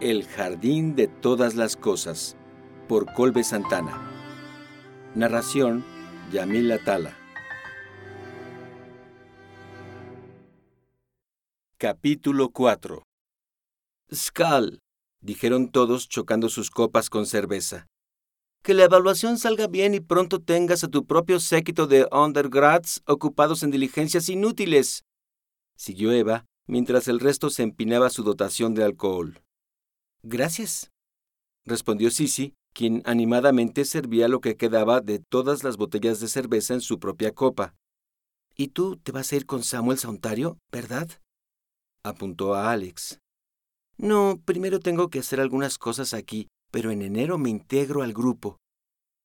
El jardín de todas las cosas, por Colbe Santana. Narración, Yamil Atala. Capítulo 4 Skull, dijeron todos chocando sus copas con cerveza. Que la evaluación salga bien y pronto tengas a tu propio séquito de undergrads ocupados en diligencias inútiles. Siguió Eva, mientras el resto se empinaba su dotación de alcohol. Gracias, respondió Sisi, quien animadamente servía lo que quedaba de todas las botellas de cerveza en su propia copa. ¿Y tú te vas a ir con Samuel a Ontario, verdad? apuntó a Alex. No, primero tengo que hacer algunas cosas aquí, pero en enero me integro al grupo,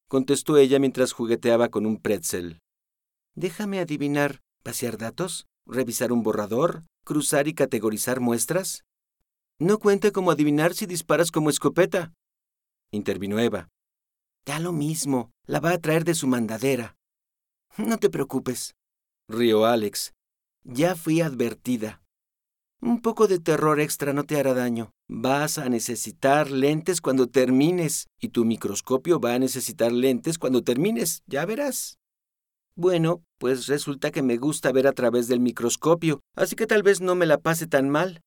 contestó ella mientras jugueteaba con un pretzel. Déjame adivinar, ¿pasear datos? ¿Revisar un borrador? ¿Cruzar y categorizar muestras? No cuenta como adivinar si disparas como escopeta, intervino Eva. Da lo mismo, la va a traer de su mandadera. No te preocupes, rió Alex. Ya fui advertida. Un poco de terror extra no te hará daño. Vas a necesitar lentes cuando termines, y tu microscopio va a necesitar lentes cuando termines, ya verás. Bueno, pues resulta que me gusta ver a través del microscopio, así que tal vez no me la pase tan mal.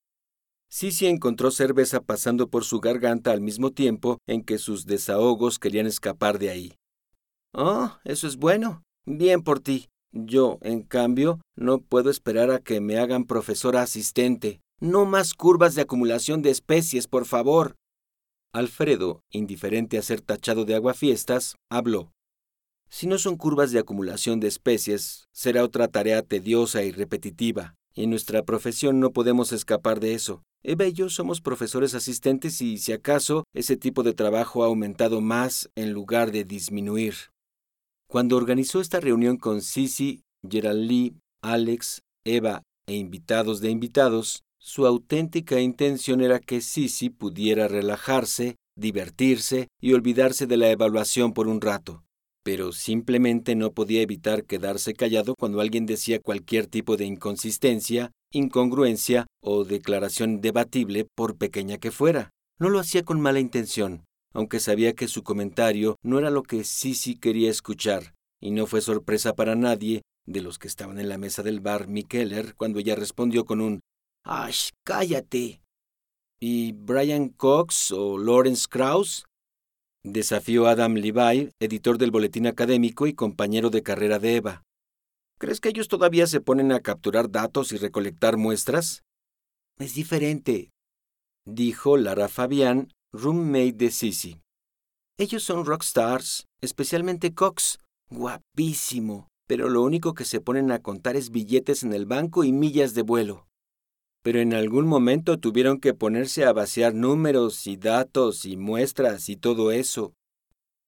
Sisi encontró cerveza pasando por su garganta al mismo tiempo en que sus desahogos querían escapar de ahí. Oh, eso es bueno. Bien por ti. Yo, en cambio, no puedo esperar a que me hagan profesora asistente. No más curvas de acumulación de especies, por favor. Alfredo, indiferente a ser tachado de aguafiestas, habló. Si no son curvas de acumulación de especies, será otra tarea tediosa y repetitiva. Y en nuestra profesión no podemos escapar de eso. Eva y yo somos profesores asistentes y, si acaso, ese tipo de trabajo ha aumentado más en lugar de disminuir. Cuando organizó esta reunión con Sisi, Gerald Lee, Alex, Eva e invitados de invitados, su auténtica intención era que Sisi pudiera relajarse, divertirse y olvidarse de la evaluación por un rato pero simplemente no podía evitar quedarse callado cuando alguien decía cualquier tipo de inconsistencia, incongruencia o declaración debatible por pequeña que fuera. No lo hacía con mala intención, aunque sabía que su comentario no era lo que Sisi quería escuchar, y no fue sorpresa para nadie de los que estaban en la mesa del bar Mikeller cuando ella respondió con un ¡Ash, cállate! ¿Y Brian Cox o Lawrence Krauss? Desafió Adam Levi, editor del boletín académico y compañero de carrera de Eva. ¿Crees que ellos todavía se ponen a capturar datos y recolectar muestras? Es diferente, dijo Lara Fabián, roommate de Sisi. Ellos son rockstars, especialmente Cox. Guapísimo. Pero lo único que se ponen a contar es billetes en el banco y millas de vuelo pero en algún momento tuvieron que ponerse a vaciar números y datos y muestras y todo eso.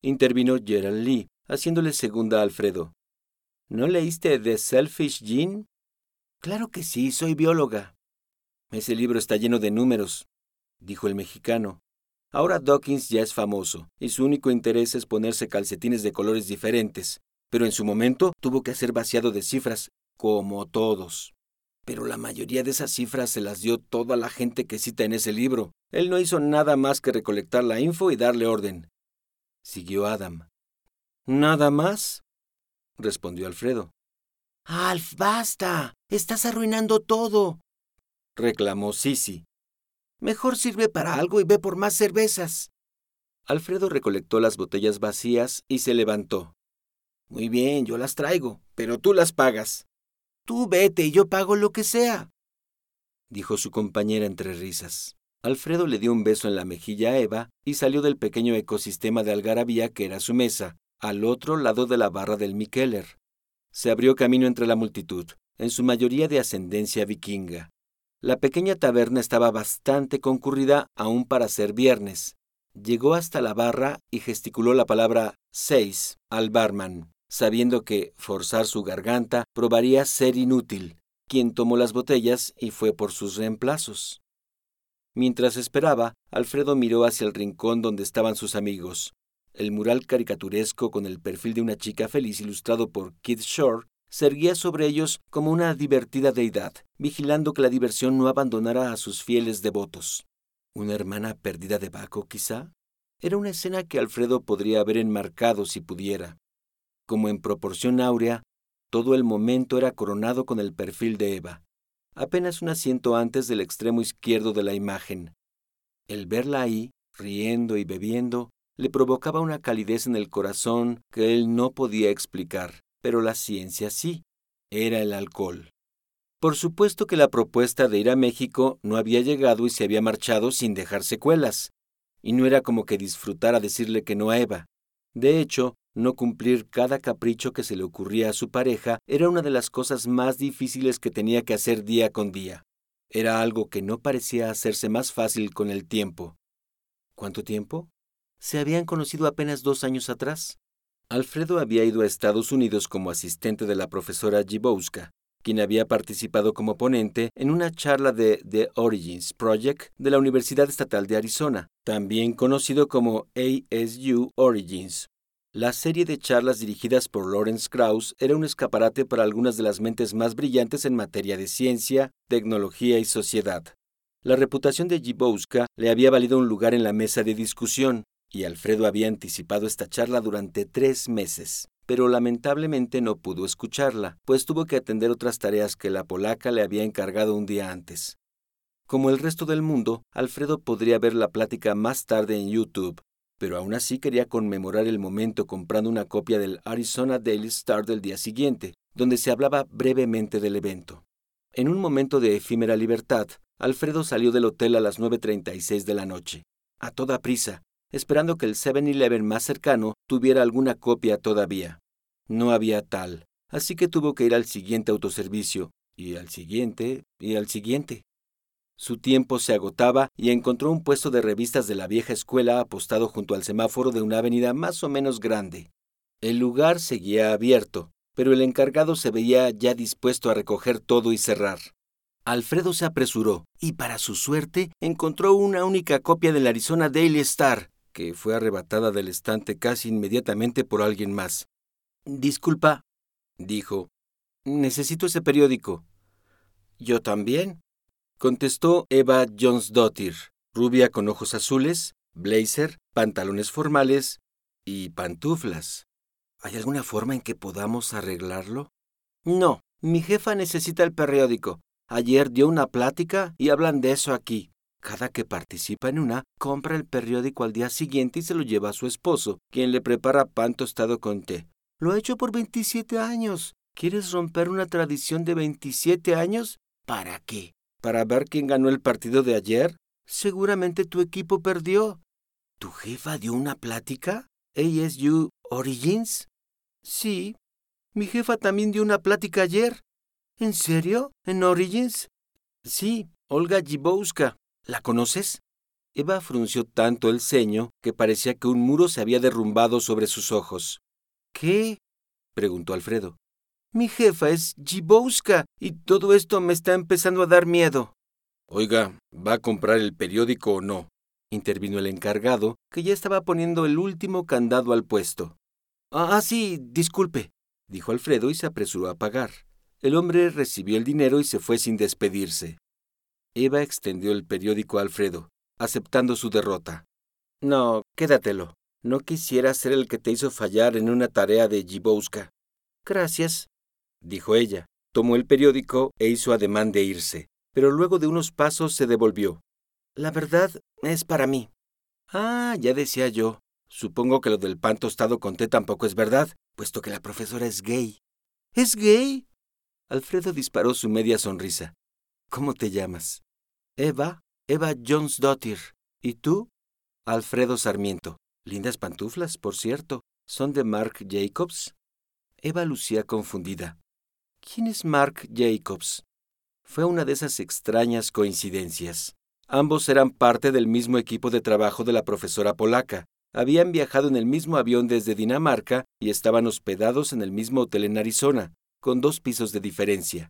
Intervino Gerald Lee, haciéndole segunda a Alfredo. ¿No leíste The Selfish Gene? Claro que sí, soy bióloga. Ese libro está lleno de números, dijo el mexicano. Ahora Dawkins ya es famoso, y su único interés es ponerse calcetines de colores diferentes, pero en su momento tuvo que hacer vaciado de cifras, como todos. Pero la mayoría de esas cifras se las dio toda la gente que cita en ese libro. Él no hizo nada más que recolectar la info y darle orden. Siguió Adam. ¿Nada más? respondió Alfredo. Alf, basta. Estás arruinando todo. reclamó Sisi. Mejor sirve para algo y ve por más cervezas. Alfredo recolectó las botellas vacías y se levantó. Muy bien, yo las traigo, pero tú las pagas. Tú vete y yo pago lo que sea, dijo su compañera entre risas. Alfredo le dio un beso en la mejilla a Eva y salió del pequeño ecosistema de algarabía que era su mesa, al otro lado de la barra del Mikeller. Se abrió camino entre la multitud, en su mayoría de ascendencia vikinga. La pequeña taberna estaba bastante concurrida aún para ser viernes. Llegó hasta la barra y gesticuló la palabra seis al barman sabiendo que forzar su garganta probaría ser inútil, quien tomó las botellas y fue por sus reemplazos. Mientras esperaba, Alfredo miró hacia el rincón donde estaban sus amigos. El mural caricaturesco con el perfil de una chica feliz ilustrado por Kid Shore se erguía sobre ellos como una divertida deidad, vigilando que la diversión no abandonara a sus fieles devotos. ¿Una hermana perdida de Baco, quizá? Era una escena que Alfredo podría haber enmarcado si pudiera. Como en proporción áurea, todo el momento era coronado con el perfil de Eva, apenas un asiento antes del extremo izquierdo de la imagen. El verla ahí, riendo y bebiendo, le provocaba una calidez en el corazón que él no podía explicar, pero la ciencia sí, era el alcohol. Por supuesto que la propuesta de ir a México no había llegado y se había marchado sin dejar secuelas, y no era como que disfrutara decirle que no a Eva. De hecho, no cumplir cada capricho que se le ocurría a su pareja era una de las cosas más difíciles que tenía que hacer día con día. Era algo que no parecía hacerse más fácil con el tiempo. ¿Cuánto tiempo? Se habían conocido apenas dos años atrás. Alfredo había ido a Estados Unidos como asistente de la profesora Gibowska, quien había participado como ponente en una charla de The Origins Project de la Universidad Estatal de Arizona, también conocido como ASU Origins. La serie de charlas dirigidas por Lawrence Krauss era un escaparate para algunas de las mentes más brillantes en materia de ciencia, tecnología y sociedad. La reputación de Gibowska le había valido un lugar en la mesa de discusión, y Alfredo había anticipado esta charla durante tres meses, pero lamentablemente no pudo escucharla, pues tuvo que atender otras tareas que la polaca le había encargado un día antes. Como el resto del mundo, Alfredo podría ver la plática más tarde en YouTube, pero aún así quería conmemorar el momento comprando una copia del Arizona Daily Star del día siguiente, donde se hablaba brevemente del evento. En un momento de efímera libertad, Alfredo salió del hotel a las 9.36 de la noche, a toda prisa, esperando que el 7-Eleven más cercano tuviera alguna copia todavía. No había tal, así que tuvo que ir al siguiente autoservicio, y al siguiente, y al siguiente. Su tiempo se agotaba y encontró un puesto de revistas de la vieja escuela apostado junto al semáforo de una avenida más o menos grande. El lugar seguía abierto, pero el encargado se veía ya dispuesto a recoger todo y cerrar. Alfredo se apresuró y para su suerte encontró una única copia del Arizona Daily Star, que fue arrebatada del estante casi inmediatamente por alguien más. Disculpa, dijo. Necesito ese periódico. Yo también, contestó Eva Jones-Dottir, rubia con ojos azules, blazer, pantalones formales y pantuflas. ¿Hay alguna forma en que podamos arreglarlo? No, mi jefa necesita el periódico. Ayer dio una plática y hablan de eso aquí. Cada que participa en una, compra el periódico al día siguiente y se lo lleva a su esposo, quien le prepara pan tostado con té. Lo ha hecho por 27 años. ¿Quieres romper una tradición de 27 años? ¿Para qué? Para ver quién ganó el partido de ayer? Seguramente tu equipo perdió. ¿Tu jefa dio una plática? ¿ASU Origins? Sí. Mi jefa también dio una plática ayer. ¿En serio? ¿En Origins? Sí, Olga Gibowska. ¿La conoces? Eva frunció tanto el ceño que parecía que un muro se había derrumbado sobre sus ojos. ¿Qué? preguntó Alfredo. Mi jefa es Gibowska y todo esto me está empezando a dar miedo. Oiga, ¿va a comprar el periódico o no? intervino el encargado, que ya estaba poniendo el último candado al puesto. Ah, sí, disculpe, dijo Alfredo y se apresuró a pagar. El hombre recibió el dinero y se fue sin despedirse. Eva extendió el periódico a Alfredo, aceptando su derrota. No, quédatelo. No quisiera ser el que te hizo fallar en una tarea de Gibowska. Gracias, dijo ella. Tomó el periódico e hizo ademán de irse, pero luego de unos pasos se devolvió. La verdad es para mí. Ah, ya decía yo. Supongo que lo del pan tostado con té tampoco es verdad, puesto que la profesora es gay. ¿Es gay? Alfredo disparó su media sonrisa. ¿Cómo te llamas? Eva, Eva Jones Dottir. ¿Y tú? Alfredo Sarmiento. Lindas pantuflas, por cierto. ¿Son de Marc Jacobs? Eva lucía confundida. ¿Quién es Mark Jacobs? Fue una de esas extrañas coincidencias. Ambos eran parte del mismo equipo de trabajo de la profesora polaca. Habían viajado en el mismo avión desde Dinamarca y estaban hospedados en el mismo hotel en Arizona, con dos pisos de diferencia.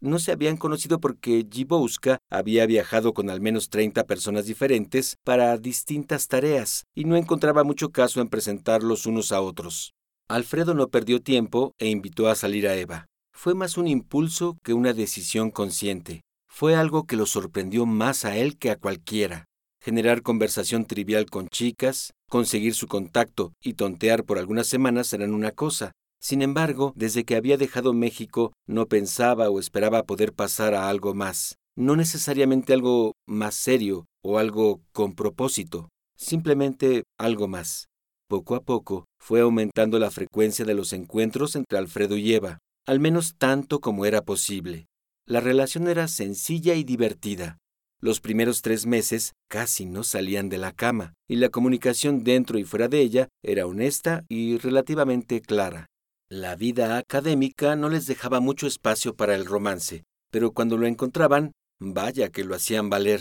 No se habían conocido porque Gibowska había viajado con al menos 30 personas diferentes para distintas tareas y no encontraba mucho caso en presentarlos unos a otros. Alfredo no perdió tiempo e invitó a salir a Eva fue más un impulso que una decisión consciente. Fue algo que lo sorprendió más a él que a cualquiera. Generar conversación trivial con chicas, conseguir su contacto y tontear por algunas semanas eran una cosa. Sin embargo, desde que había dejado México, no pensaba o esperaba poder pasar a algo más. No necesariamente algo más serio o algo con propósito, simplemente algo más. Poco a poco fue aumentando la frecuencia de los encuentros entre Alfredo y Eva, al menos tanto como era posible. La relación era sencilla y divertida. Los primeros tres meses casi no salían de la cama, y la comunicación dentro y fuera de ella era honesta y relativamente clara. La vida académica no les dejaba mucho espacio para el romance, pero cuando lo encontraban, vaya que lo hacían valer.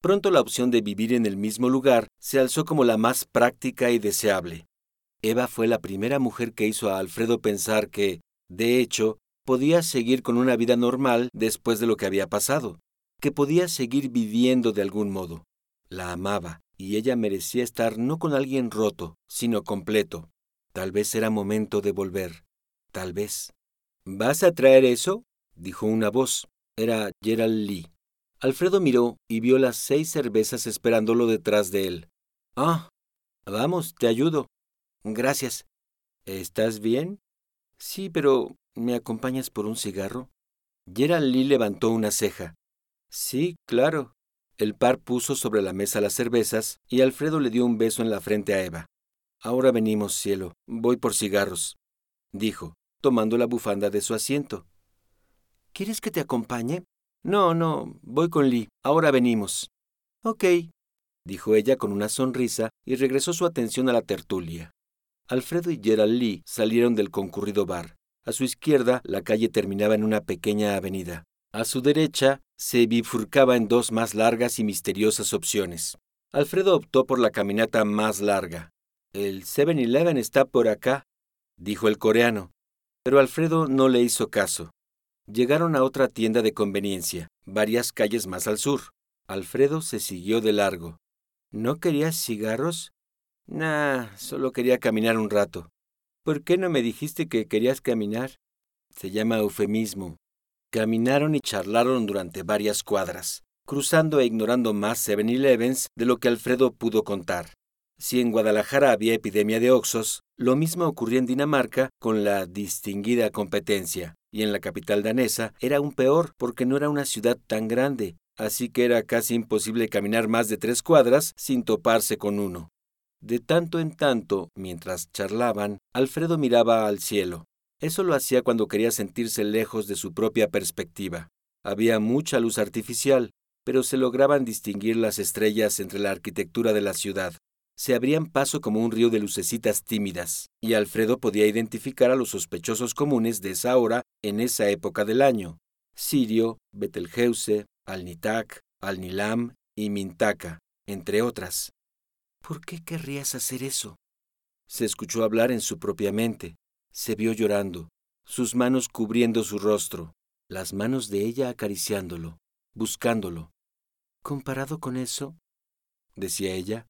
Pronto la opción de vivir en el mismo lugar se alzó como la más práctica y deseable. Eva fue la primera mujer que hizo a Alfredo pensar que, de hecho, podía seguir con una vida normal después de lo que había pasado que podía seguir viviendo de algún modo. La amaba, y ella merecía estar no con alguien roto, sino completo. Tal vez era momento de volver. Tal vez. ¿Vas a traer eso? dijo una voz. Era Gerald Lee. Alfredo miró y vio las seis cervezas esperándolo detrás de él. Ah, vamos, te ayudo. Gracias. ¿Estás bien? Sí, pero ¿me acompañas por un cigarro? Gerald Lee levantó una ceja. Sí, claro. El par puso sobre la mesa las cervezas y Alfredo le dio un beso en la frente a Eva. Ahora venimos, cielo. Voy por cigarros, dijo, tomando la bufanda de su asiento. ¿Quieres que te acompañe? No, no, voy con Lee. Ahora venimos. Ok, dijo ella con una sonrisa y regresó su atención a la tertulia. Alfredo y Gerald Lee salieron del concurrido bar. A su izquierda, la calle terminaba en una pequeña avenida. A su derecha se bifurcaba en dos más largas y misteriosas opciones. Alfredo optó por la caminata más larga. El 7-Eleven está por acá, dijo el coreano. Pero Alfredo no le hizo caso. Llegaron a otra tienda de conveniencia, varias calles más al sur. Alfredo se siguió de largo. ¿No querías cigarros? Nah, solo quería caminar un rato. ¿Por qué no me dijiste que querías caminar? Se llama eufemismo, Caminaron y charlaron durante varias cuadras, cruzando e ignorando más 7-Elevens de lo que Alfredo pudo contar. Si en Guadalajara había epidemia de oxos, lo mismo ocurría en Dinamarca con la distinguida competencia, y en la capital danesa era aún peor porque no era una ciudad tan grande, así que era casi imposible caminar más de tres cuadras sin toparse con uno. De tanto en tanto, mientras charlaban, Alfredo miraba al cielo. Eso lo hacía cuando quería sentirse lejos de su propia perspectiva. Había mucha luz artificial, pero se lograban distinguir las estrellas entre la arquitectura de la ciudad. Se abrían paso como un río de lucecitas tímidas, y Alfredo podía identificar a los sospechosos comunes de esa hora en esa época del año. Sirio, Betelgeuse, Alnitak, Alnilam y Mintaka, entre otras. ¿Por qué querrías hacer eso? Se escuchó hablar en su propia mente se vio llorando, sus manos cubriendo su rostro, las manos de ella acariciándolo, buscándolo. Comparado con eso, decía ella,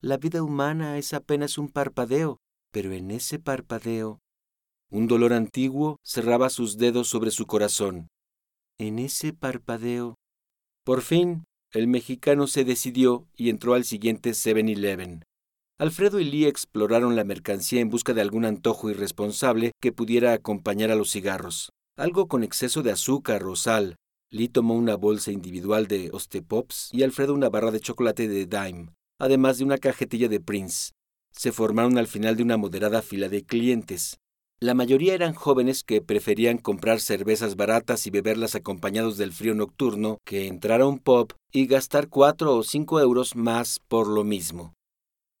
la vida humana es apenas un parpadeo, pero en ese parpadeo un dolor antiguo cerraba sus dedos sobre su corazón. En ese parpadeo. Por fin, el mexicano se decidió y entró al siguiente 7-Eleven. Alfredo y Lee exploraron la mercancía en busca de algún antojo irresponsable que pudiera acompañar a los cigarros. Algo con exceso de azúcar o sal. Lee tomó una bolsa individual de Ostepops y Alfredo una barra de chocolate de Dime, además de una cajetilla de Prince. Se formaron al final de una moderada fila de clientes. La mayoría eran jóvenes que preferían comprar cervezas baratas y beberlas acompañados del frío nocturno que entrar a un pub y gastar cuatro o cinco euros más por lo mismo.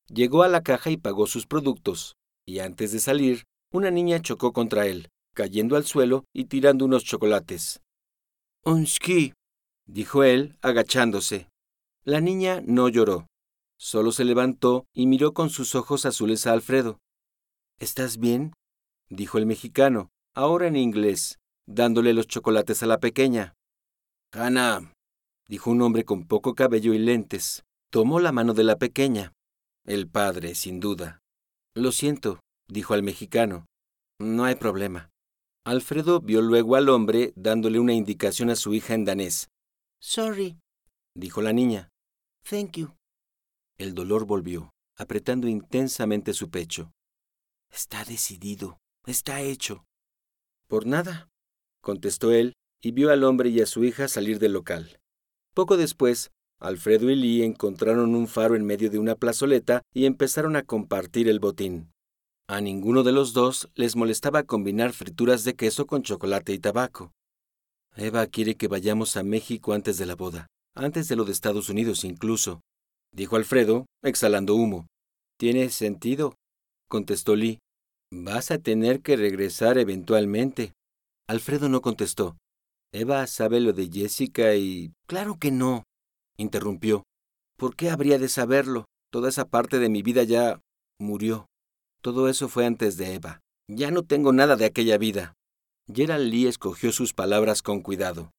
Llegó a la caja y pagó sus productos, y antes de salir, una niña chocó contra él, cayendo al suelo y tirando unos chocolates. Unski, dijo él, agachándose. La niña no lloró. Solo se levantó y miró con sus ojos azules a Alfredo. ¿Estás bien? Dijo el mexicano, ahora en inglés, dándole los chocolates a la pequeña. Hannah, dijo un hombre con poco cabello y lentes. Tomó la mano de la pequeña. El padre, sin duda. Lo siento, dijo al mexicano. No hay problema. Alfredo vio luego al hombre dándole una indicación a su hija en danés. Sorry, dijo la niña. Thank you. El dolor volvió, apretando intensamente su pecho. Está decidido. Está hecho. Por nada, contestó él, y vio al hombre y a su hija salir del local. Poco después, Alfredo y Lee encontraron un faro en medio de una plazoleta y empezaron a compartir el botín. A ninguno de los dos les molestaba combinar frituras de queso con chocolate y tabaco. Eva quiere que vayamos a México antes de la boda, antes de lo de Estados Unidos incluso, dijo Alfredo, exhalando humo. Tiene sentido, contestó Lee. Vas a tener que regresar eventualmente. Alfredo no contestó. Eva sabe lo de Jessica y... Claro que no, interrumpió. ¿Por qué habría de saberlo? Toda esa parte de mi vida ya murió. Todo eso fue antes de Eva. Ya no tengo nada de aquella vida. Gerald Lee escogió sus palabras con cuidado.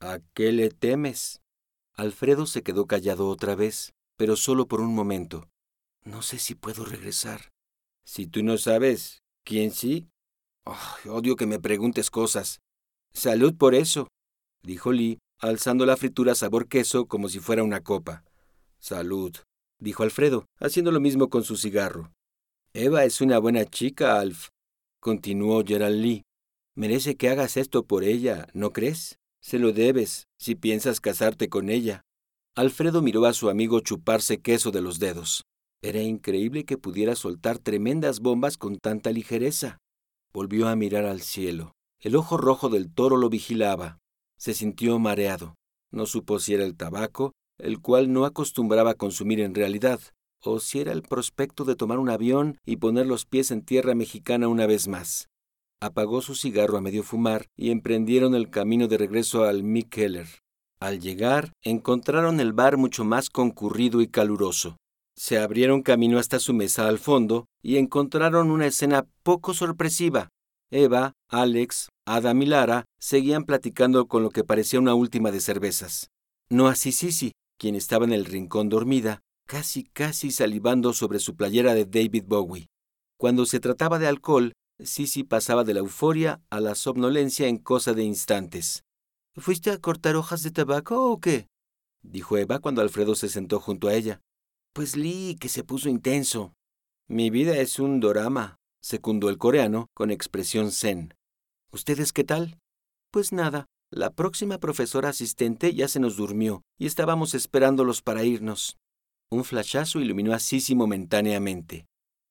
¿A qué le temes? Alfredo se quedó callado otra vez, pero solo por un momento. No sé si puedo regresar. Si tú no sabes, ¿quién sí? odio que me preguntes cosas. Salud por eso, dijo Lee, alzando la fritura sabor queso como si fuera una copa. Salud, dijo Alfredo, haciendo lo mismo con su cigarro. Eva es una buena chica, Alf, continuó Gerald Lee. Merece que hagas esto por ella, ¿no crees? Se lo debes, si piensas casarte con ella. Alfredo miró a su amigo chuparse queso de los dedos. Era increíble que pudiera soltar tremendas bombas con tanta ligereza. Volvió a mirar al cielo. El ojo rojo del toro lo vigilaba. Se sintió mareado. No supo si era el tabaco, el cual no acostumbraba a consumir en realidad, o si era el prospecto de tomar un avión y poner los pies en tierra mexicana una vez más. Apagó su cigarro a medio fumar y emprendieron el camino de regreso al Mick Keller. Al llegar, encontraron el bar mucho más concurrido y caluroso se abrieron camino hasta su mesa al fondo y encontraron una escena poco sorpresiva. Eva, Alex, Adam y Lara seguían platicando con lo que parecía una última de cervezas. No así Sisi, quien estaba en el rincón dormida, casi casi salivando sobre su playera de David Bowie. Cuando se trataba de alcohol, Sisi pasaba de la euforia a la somnolencia en cosa de instantes. ¿Fuiste a cortar hojas de tabaco o qué? dijo Eva cuando Alfredo se sentó junto a ella. Pues Lee, que se puso intenso. Mi vida es un dorama, secundó el coreano con expresión zen. ¿Ustedes qué tal? Pues nada, la próxima profesora asistente ya se nos durmió y estábamos esperándolos para irnos. Un flashazo iluminó a momentáneamente.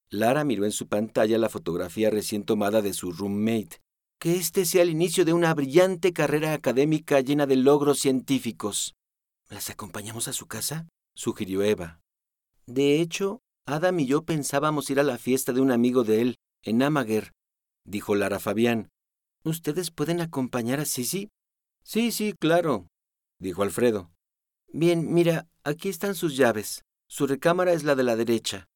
Lara miró en su pantalla la fotografía recién tomada de su roommate. Que este sea el inicio de una brillante carrera académica llena de logros científicos. ¿Las acompañamos a su casa? sugirió Eva. De hecho, Adam y yo pensábamos ir a la fiesta de un amigo de él, en Amager, dijo Lara Fabián. ¿Ustedes pueden acompañar a Sisi? Sí, sí, claro, dijo Alfredo. Bien, mira, aquí están sus llaves. Su recámara es la de la derecha.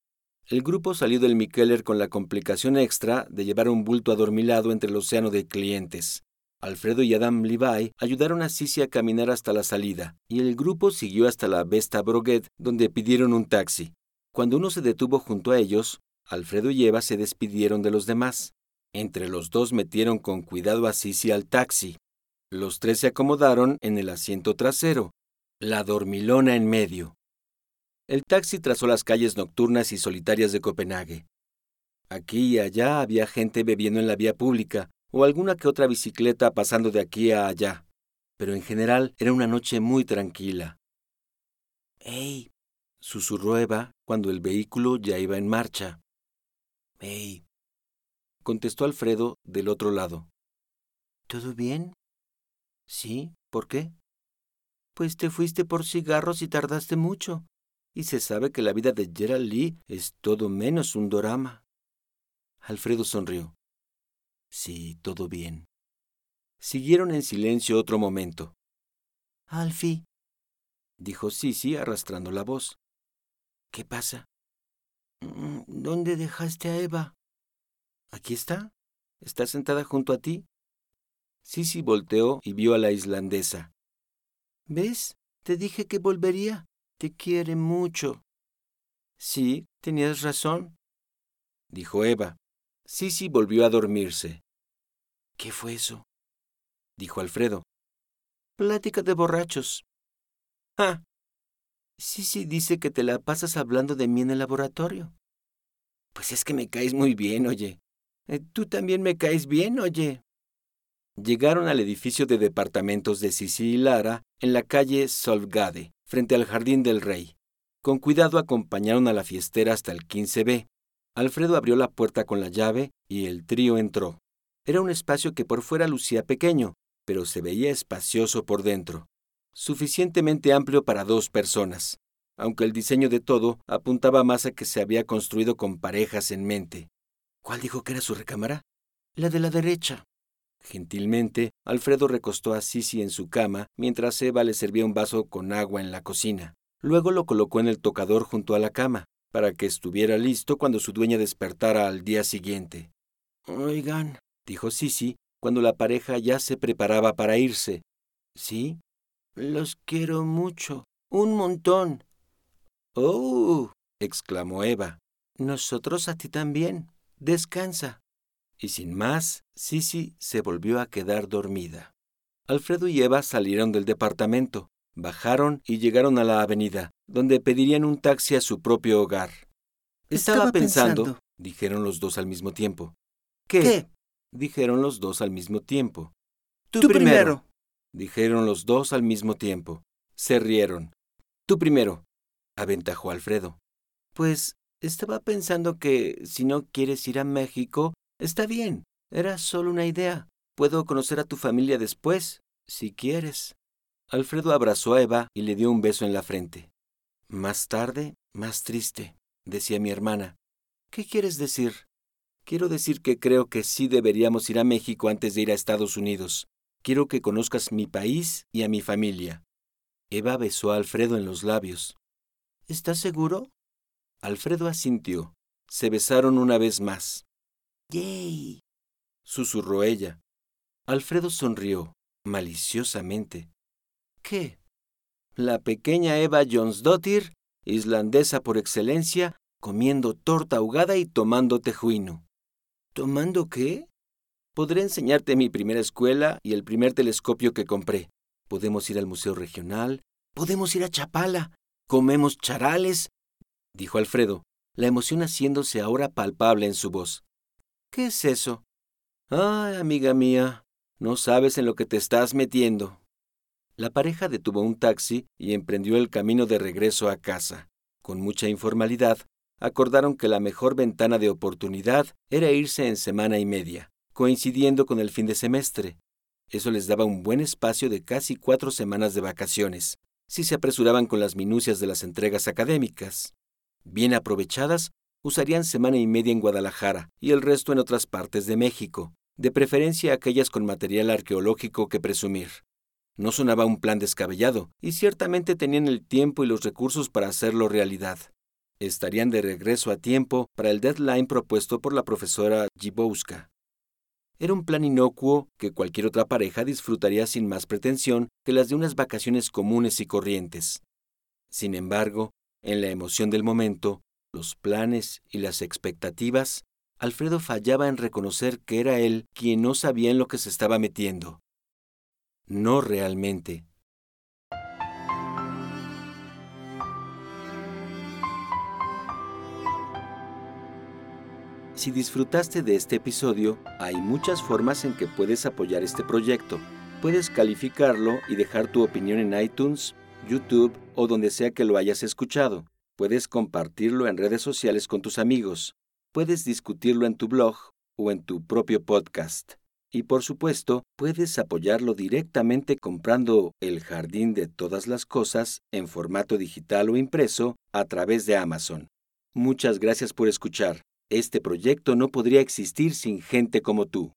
El grupo salió del Mikeller con la complicación extra de llevar un bulto adormilado entre el océano de clientes. Alfredo y Adam Levi ayudaron a Sisi a caminar hasta la salida, y el grupo siguió hasta la Vesta Broguet, donde pidieron un taxi. Cuando uno se detuvo junto a ellos, Alfredo y Eva se despidieron de los demás. Entre los dos metieron con cuidado a Sisi al taxi. Los tres se acomodaron en el asiento trasero, la dormilona en medio. El taxi trazó las calles nocturnas y solitarias de Copenhague. Aquí y allá había gente bebiendo en la vía pública, o alguna que otra bicicleta pasando de aquí a allá, pero en general era una noche muy tranquila. ¡Ey! susurró Eva cuando el vehículo ya iba en marcha. ¡Ey! contestó Alfredo del otro lado. ¿Todo bien? Sí, ¿por qué? Pues te fuiste por cigarros y tardaste mucho. Y se sabe que la vida de Gerald Lee es todo menos un dorama. Alfredo sonrió. Sí, todo bien. Siguieron en silencio otro momento. Alfie, dijo Sisi arrastrando la voz. ¿Qué pasa? Mm, ¿Dónde dejaste a Eva? Aquí está. Está sentada junto a ti. Sisi volteó y vio a la islandesa. ¿Ves? Te dije que volvería. Te quiere mucho. Sí, tenías razón, dijo Eva. Sisi volvió a dormirse. ¿Qué fue eso? dijo Alfredo. Plática de borrachos. ¡Ah! Sí, dice que te la pasas hablando de mí en el laboratorio. Pues es que me caes muy bien, oye. Eh, tú también me caes bien, oye. Llegaron al edificio de departamentos de Sisi y Lara en la calle Solgade, frente al Jardín del Rey. Con cuidado acompañaron a la fiestera hasta el 15B. Alfredo abrió la puerta con la llave y el trío entró. Era un espacio que por fuera lucía pequeño, pero se veía espacioso por dentro, suficientemente amplio para dos personas, aunque el diseño de todo apuntaba más a que se había construido con parejas en mente. ¿Cuál dijo que era su recámara? La de la derecha. Gentilmente, Alfredo recostó a Sisi en su cama mientras Eva le servía un vaso con agua en la cocina. Luego lo colocó en el tocador junto a la cama, para que estuviera listo cuando su dueña despertara al día siguiente. Oigan, dijo Sisi, cuando la pareja ya se preparaba para irse. ¿Sí? Los quiero mucho. Un montón. ¡Oh! exclamó Eva. Nosotros a ti también. Descansa. Y sin más, Sisi se volvió a quedar dormida. Alfredo y Eva salieron del departamento, bajaron y llegaron a la avenida, donde pedirían un taxi a su propio hogar. Estaba, pensando, dijeron los dos al mismo tiempo. ¿Qué? dijeron los dos al mismo tiempo. Tú, primero, dijeron los dos al mismo tiempo. Se rieron. Tú primero, aventajó Alfredo. Pues estaba pensando que si no quieres ir a México, Está bien, era solo una idea. Puedo conocer a tu familia después, si quieres. Alfredo abrazó a Eva y le dio un beso en la frente. Más tarde, más triste, decía mi hermana. ¿Qué quieres decir? Quiero decir que creo que sí deberíamos ir a México antes de ir a Estados Unidos. Quiero que conozcas mi país y a mi familia. Eva besó a Alfredo en los labios. ¿Estás seguro? Alfredo asintió. Se besaron una vez más. ¡Yay! susurró ella. Alfredo sonrió, maliciosamente. ¿Qué? La pequeña Eva Jonsdottir, islandesa por excelencia, comiendo torta ahogada y tomando tejuino. ¿Tomando qué? Podré enseñarte mi primera escuela y el primer telescopio que compré. Podemos ir al Museo Regional. Podemos ir a Chapala. Comemos charales, dijo Alfredo, la emoción haciéndose ahora palpable en su voz. ¿Qué es eso? Ay, amiga mía, no sabes en lo que te estás metiendo. La pareja detuvo un taxi y emprendió el camino de regreso a casa. Con mucha informalidad, acordaron que la mejor ventana de oportunidad era irse en semana y media, coincidiendo con el fin de semestre. Eso les daba un buen espacio de casi cuatro semanas de vacaciones, si se apresuraban con las minucias de las entregas académicas. Bien aprovechadas, usarían semana y media en Guadalajara y el resto en otras partes de México, de preferencia aquellas con material arqueológico que presumir. No sonaba un plan descabellado, y ciertamente tenían el tiempo y los recursos para hacerlo realidad. Estarían de regreso a tiempo para el deadline propuesto por la profesora Gibowska. Era un plan inocuo que cualquier otra pareja disfrutaría sin más pretensión que las de unas vacaciones comunes y corrientes. Sin embargo, en la emoción del momento, los planes y las expectativas, Alfredo fallaba en reconocer que era él quien no sabía en lo que se estaba metiendo. No realmente. Si disfrutaste de este episodio, hay muchas formas en que puedes apoyar este proyecto. Puedes calificarlo y dejar tu opinión en iTunes, YouTube o donde sea que lo hayas escuchado. Puedes compartirlo en redes sociales con tus amigos. Puedes discutirlo en tu blog o en tu propio podcast. Y por supuesto, puedes apoyarlo directamente comprando El Jardín de Todas las Cosas en formato digital o impreso a través de Amazon. Muchas gracias por escuchar. Este proyecto no podría existir sin gente como tú.